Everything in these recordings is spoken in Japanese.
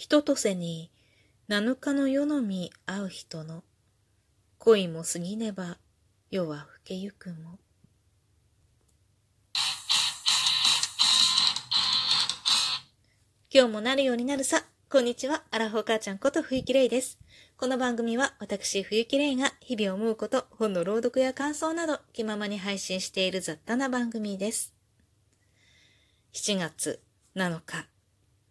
人とせに七日の夜のみ会う人の恋も過ぎねば夜は更けゆくも。今日もなるようになるさ。こんにちは。アラフォー母ちゃんこと冬木玲です。この番組は私冬木玲が日々思うこと、本の朗読や感想など気ままに配信している雑多な番組です。7月7日、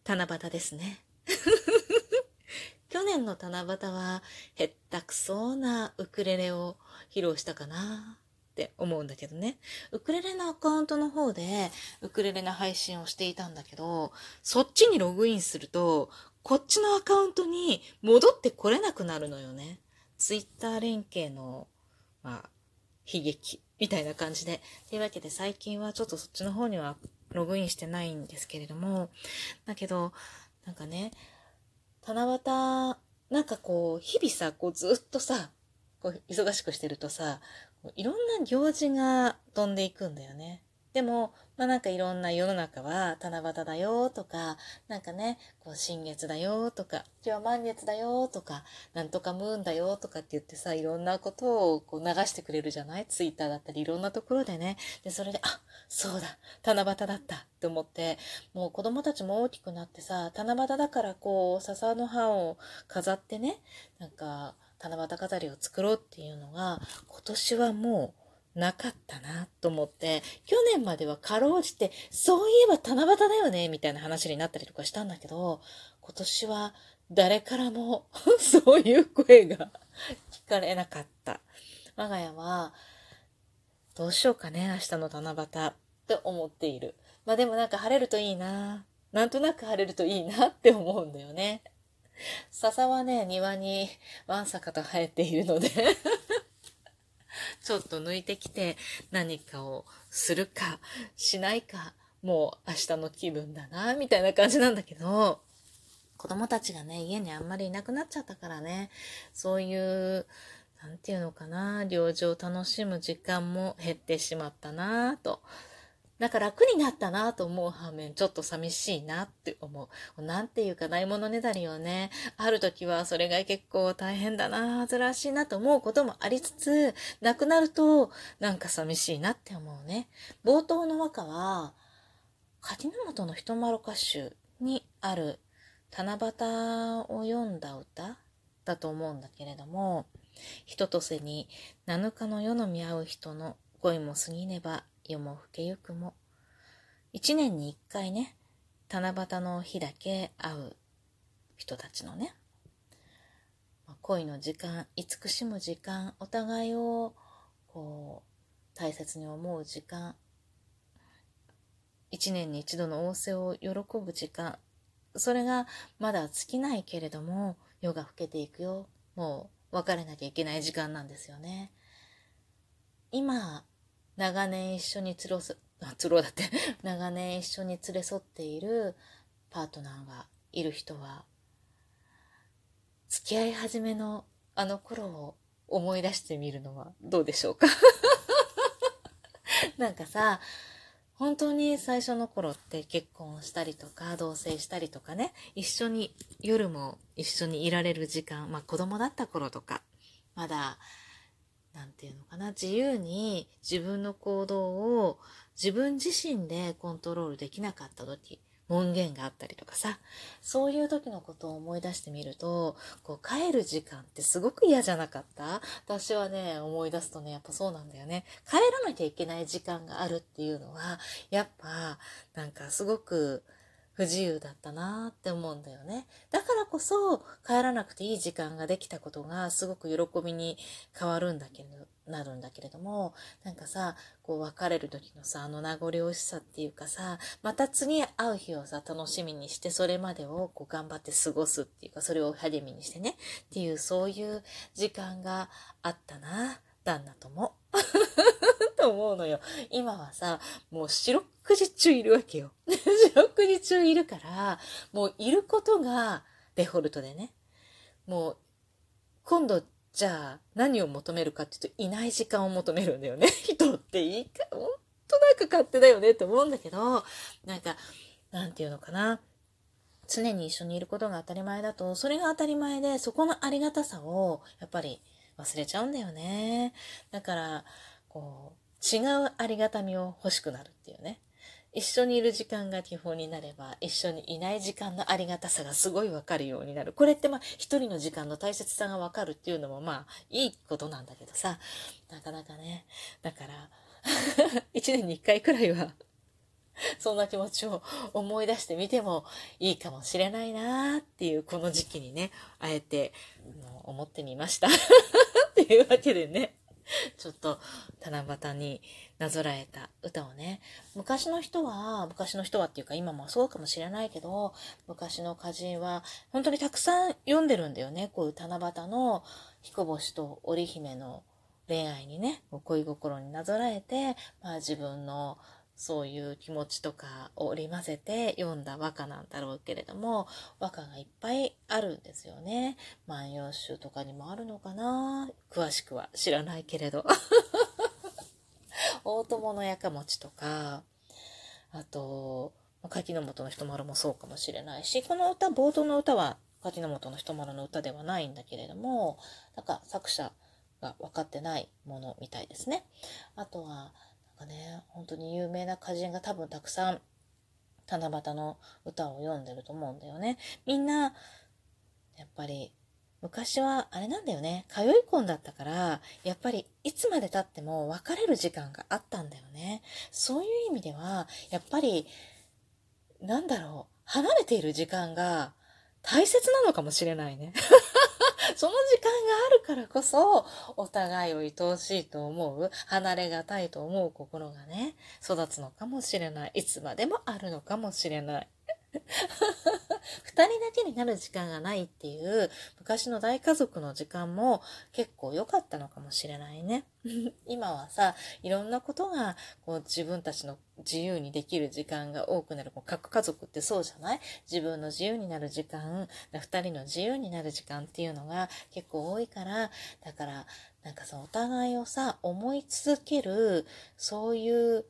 七夕ですね。去年の七夕は、へったくそうなウクレレを披露したかなって思うんだけどね。ウクレレのアカウントの方で、ウクレレの配信をしていたんだけど、そっちにログインすると、こっちのアカウントに戻ってこれなくなるのよね。ツイッター連携の、まあ、悲劇みたいな感じで。というわけで最近はちょっとそっちの方にはログインしてないんですけれども、だけど、なんかね、七夕、なんかこう、日々さ、こうずっとさ、こう忙しくしてるとさ、いろんな行事が飛んでいくんだよね。でも、まあなんかいろんな世の中は七夕だよとか、なんかね、こう新月だよとか、今日は満月だよとか、なんとかムーンだよとかって言ってさ、いろんなことをこう流してくれるじゃない？ツイッターだったりいろんなところでね。で、それで、あ、そうだ、七夕だったって思って、もう子供たちも大きくなってさ、七夕だからこう、笹の葉を飾ってね、なんか、七夕飾りを作ろうっていうのが、今年はもう、なかったなと思って、去年まではかろうじて、そういえば七夕だよね、みたいな話になったりとかしたんだけど、今年は誰からも そういう声が聞かれなかった。我が家は、どうしようかね、明日の七夕って思っている。まあでもなんか晴れるといいな。なんとなく晴れるといいなって思うんだよね。笹はね、庭にわんさかと生えているのでちょっと抜いてきて何かをするかしないか、もう明日の気分だな、みたいな感じなんだけど、子供たちがね、家にあんまりいなくなっちゃったからね、そういう、なんていうのかな、領事を楽しむ時間も減ってしまったなと。なんか楽になったなと思う反面、ちょっと寂しいなって思う。なんていうかないものねだりをね、ある時はそれが結構大変だな、珍しいなと思うこともありつつ、なくなるとなんか寂しいなって思うね。冒頭の和歌は、柿本の人丸歌集にある七夕を読んだ歌だと思うんだけれども、人とせに七日の世の見合う人の恋も過ぎねば夜も更けゆくも。一年に一回ね、七夕の日だけ会う人たちのね、恋の時間、慈しむ時間、お互いをこう大切に思う時間、一年に一度の仰せを喜ぶ時間、それがまだ尽きないけれども、夜が更けていくよ。もう別れなきゃいけない時間なんですよね。今、長年一緒につろす、つろだって、長年一緒に連れ添っているパートナーがいる人は、付き合い始めのあの頃を思い出してみるのはどうでしょうか？なんかさ、本当に最初の頃って結婚したりとか同棲したりとかね、一緒に夜も一緒にいられる時間、まあ子供だった頃とか、まだなんていうのかな、自由に自分の行動を自分自身でコントロールできなかった時、門限があったりとかさ、そういう時のことを思い出してみると、こう帰る時間ってすごく嫌じゃなかった？私はね、思い出すとね、やっぱそうなんだよね。帰らなきゃいけない時間があるっていうのは、やっぱ、なんかすごく、不自由だったなって思うんだよね。だからこそ帰らなくていい時間ができたことがすごく喜びに変わるんだけど、なるんだけれども、なんかさ、こう別れる時のさ、あの名残惜しさっていうかさ、また次会う日をさ、楽しみにして、それまでをこう頑張って過ごすっていうか、それを励みにしてね、っていうそういう時間があったな、旦那とも。と思うのよ。今はさ、もう四六時中いるわけよ。四六時中いるから、もういることがデフォルトでね。もう、今度、じゃあ何を求めるかっていうと、いない時間を求めるんだよね。人っていいか、ほんとなんか勝手だよねって思うんだけど、なんか、なんていうのかな。常に一緒にいることが当たり前だと、それが当たり前で、そこのありがたさを、やっぱり忘れちゃうんだよね。だから、こう、違うありがたみを欲しくなるっていうね。一緒にいる時間が基本になれば、一緒にいない時間のありがたさがすごいわかるようになる。これってまあ、一人の時間の大切さがわかるっていうのもまあ、いいことなんだけどさ、なかなかね、だから、一年に一回くらいはそんな気持ちを思い出してみてもいいかもしれないなーっていうこの時期にね、あえて思ってみました っていうわけでね、ちょっと七夕になぞらえた歌をね、昔の人は、昔の人はっていうか今もそうかもしれないけど、昔の歌人は本当にたくさん読んでるんだよね。こういう七夕の彦星と織姫の恋愛にね、恋心になぞらえて、まあ自分のそういう気持ちとかを織り交ぜて読んだ和歌なんだろうけれども、和歌がいっぱいあるんですよね。万葉集とかにもあるのかな詳しくは知らないけれど。大友のやかもちとか、あと、柿の本の人丸もそうかもしれないし、この歌、冒頭の歌は柿の本の人丸の歌ではないんだけれども、なんか作者が分かってないものみたいですね。あとは、かね、本当に有名な歌人が多分たくさん七夕の歌を読んでると思うんだよね。みんな、やっぱり、昔はあれなんだよね。通い込んだったから、やっぱりいつまで経っても別れる時間があったんだよね。そういう意味では、やっぱり、なんだろう、離れている時間が大切なのかもしれないね。その時間があるからこそ、お互いを愛おしいと思う、離れがたいと思う心がね、育つのかもしれない。いつまでもあるのかもしれない。二人だけになる時間がないっていう昔の大家族の時間も結構良かったのかもしれないね。今はさ、いろんなことがこう自分たちの自由にできる時間が多くなる。もう各家族ってそうじゃない？自分の自由になる時間、二人の自由になる時間っていうのが結構多いから、だからなんかさ、お互いをさ、思い続ける、そういう、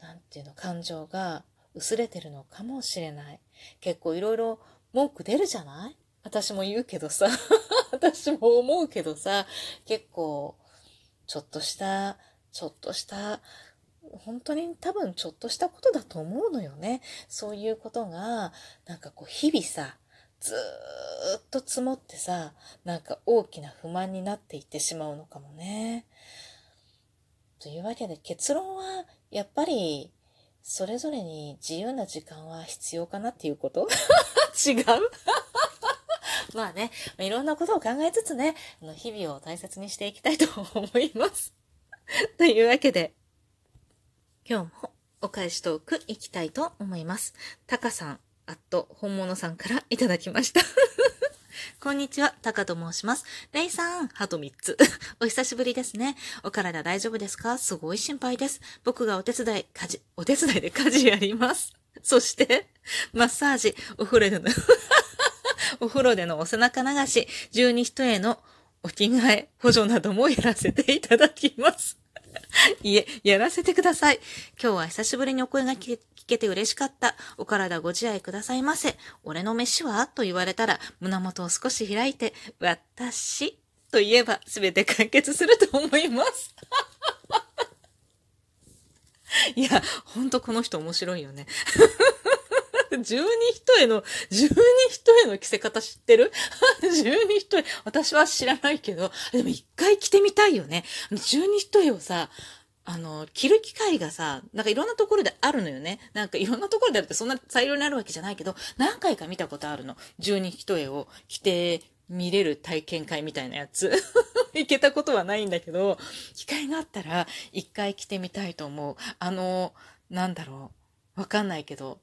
なんていうの、感情が薄れてるのかもしれない。結構いろいろ文句出るじゃない？私も言うけどさ、私も思うけどさ、結構、ちょっとした、ちょっとした、本当に多分ちょっとしたことだと思うのよね。そういうことが、なんかこう日々さ、ずーっと積もってさ、なんか大きな不満になっていってしまうのかもね。というわけで結論は、やっぱりそれぞれに自由な時間は必要かなっていうこと？違う？まあね、いろんなことを考えつつね、日々を大切にしていきたいと思います。というわけで、今日もお返しトークいきたいと思います。タカさん、あっと本物さんからいただきました。こんにちは、タカと申します。レイさん、ハト3つ。お久しぶりですね。お体大丈夫ですか？すごい心配です。僕がお手伝い、家事、お手伝いで家事やります。そして、マッサージ、お風呂での お風呂でのお背中流し、十二人へのお着替え、補助などもやらせていただきます。いえ、やらせてください。今日は久しぶりにお声が聞けて嬉しかった。お体ご自愛くださいませ。俺の飯は？と言われたら、胸元を少し開いて、私と言えば全て解決すると思います。いや、ほんとこの人面白いよね。十二人への、十二人への着せ方知ってる？十二人へ、私は知らないけど、でも一回着てみたいよね。十二人へをさ、あの、着る機会がさ、なんかいろんなところであるのよね。なんかいろんなところであるってそんな裁量になるわけじゃないけど、何回か見たことあるの。十二人へを着て見れる体験会みたいなやつ。行けたことはないんだけど、機会があったら一回着てみたいと思う。あの、なんだろう。わかんないけど、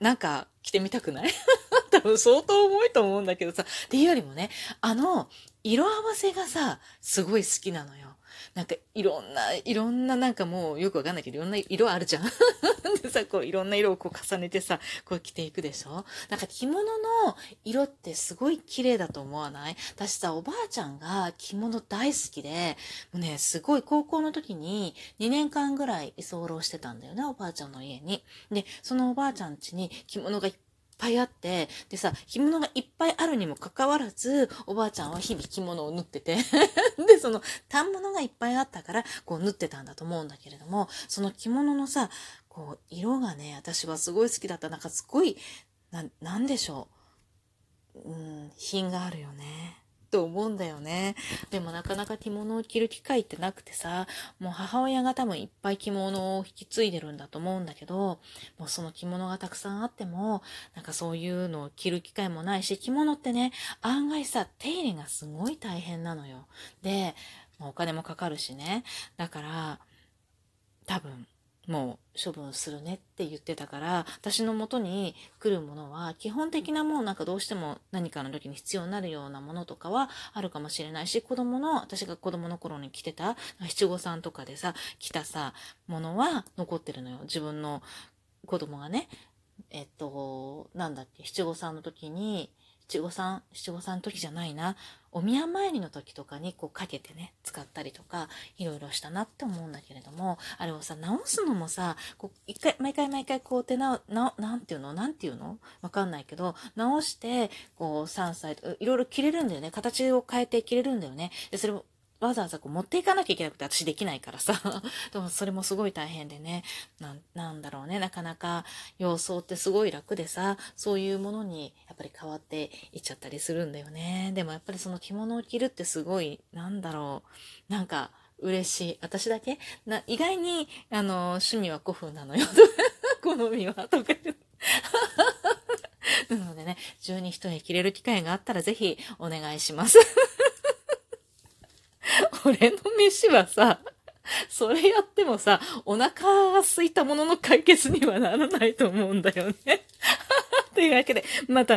なんか着てみたくない？多分相当重いと思うんだけどさ。っていうよりもね、あの、色合わせがさ、すごい好きなのよ。なんかいろんな、いろんななんかもうよくわかんないけど、いろんな色あるじゃん。でさ、こういろんな色をこう重ねてさ、こう着ていくでしょ？なんか着物の色ってすごい綺麗だと思わない？私さ、おばあちゃんが着物大好きで、もうね、すごい高校の時に2年間ぐらい居候してたんだよね、おばあちゃんの家に。で、そのおばあちゃん家に着物がいっぱいあって、でさ、着物がいっぱいあるにもかかわらず、おばあちゃんは日々着物を縫ってて で、その、反物がいっぱいあったから、こう縫ってたんだと思うんだけれども、その着物のさ、こう、色がね、私はすごい好きだった。なんかすごい、な、なんでしょう。うん、品があるよね。と思うんだよね。でもなかなか着物を着る機会ってなくてさ、もう母親が多分いっぱい着物を引き継いでるんだと思うんだけど、もうその着物がたくさんあっても、なんかそういうのを着る機会もないし、着物ってね、案外さ、手入れがすごい大変なのよ。で、お金もかかるしね。だから、多分、もう処分するねって言ってたから、私の元に来るものは、基本的なもうなんかどうしても何かの時に必要になるようなものとかはあるかもしれないし、子供の、私が子供の頃に着てた、七五三とかでさ、着たさ、ものは残ってるのよ。自分の子供がね、えっと、なんだっけ、七五三の時に、七五三、七五三の時じゃないな。お宮参りの時とかにこうかけてね、使ったりとか、いろいろしたなって思うんだけれども、あれをさ、直すのもさ、こう、一回、毎回毎回こう手な、な、なんていうの？なんていうの？わかんないけど、直して、こう、3歳、いろいろ切れるんだよね。形を変えて切れるんだよね。で、それをわざわざこう持っていかなきゃいけなくて私できないからさ。でもそれもすごい大変でね。ななんだろうね。なかなか様相ってすごい楽でさ、そういうものにやっぱり変わっていっちゃったりするんだよね。でもやっぱりその着物を着るってすごい、なんだろう。なんか嬉しい。私だけ？な意外に、あの、趣味は古風なのよ。好みは。と かなのでね、十二一重着れる機会があったらぜひお願いします。俺の飯はさ、それやってもさ、お腹が空いたものの解決にはならないと思うんだよね。というわけで、またね。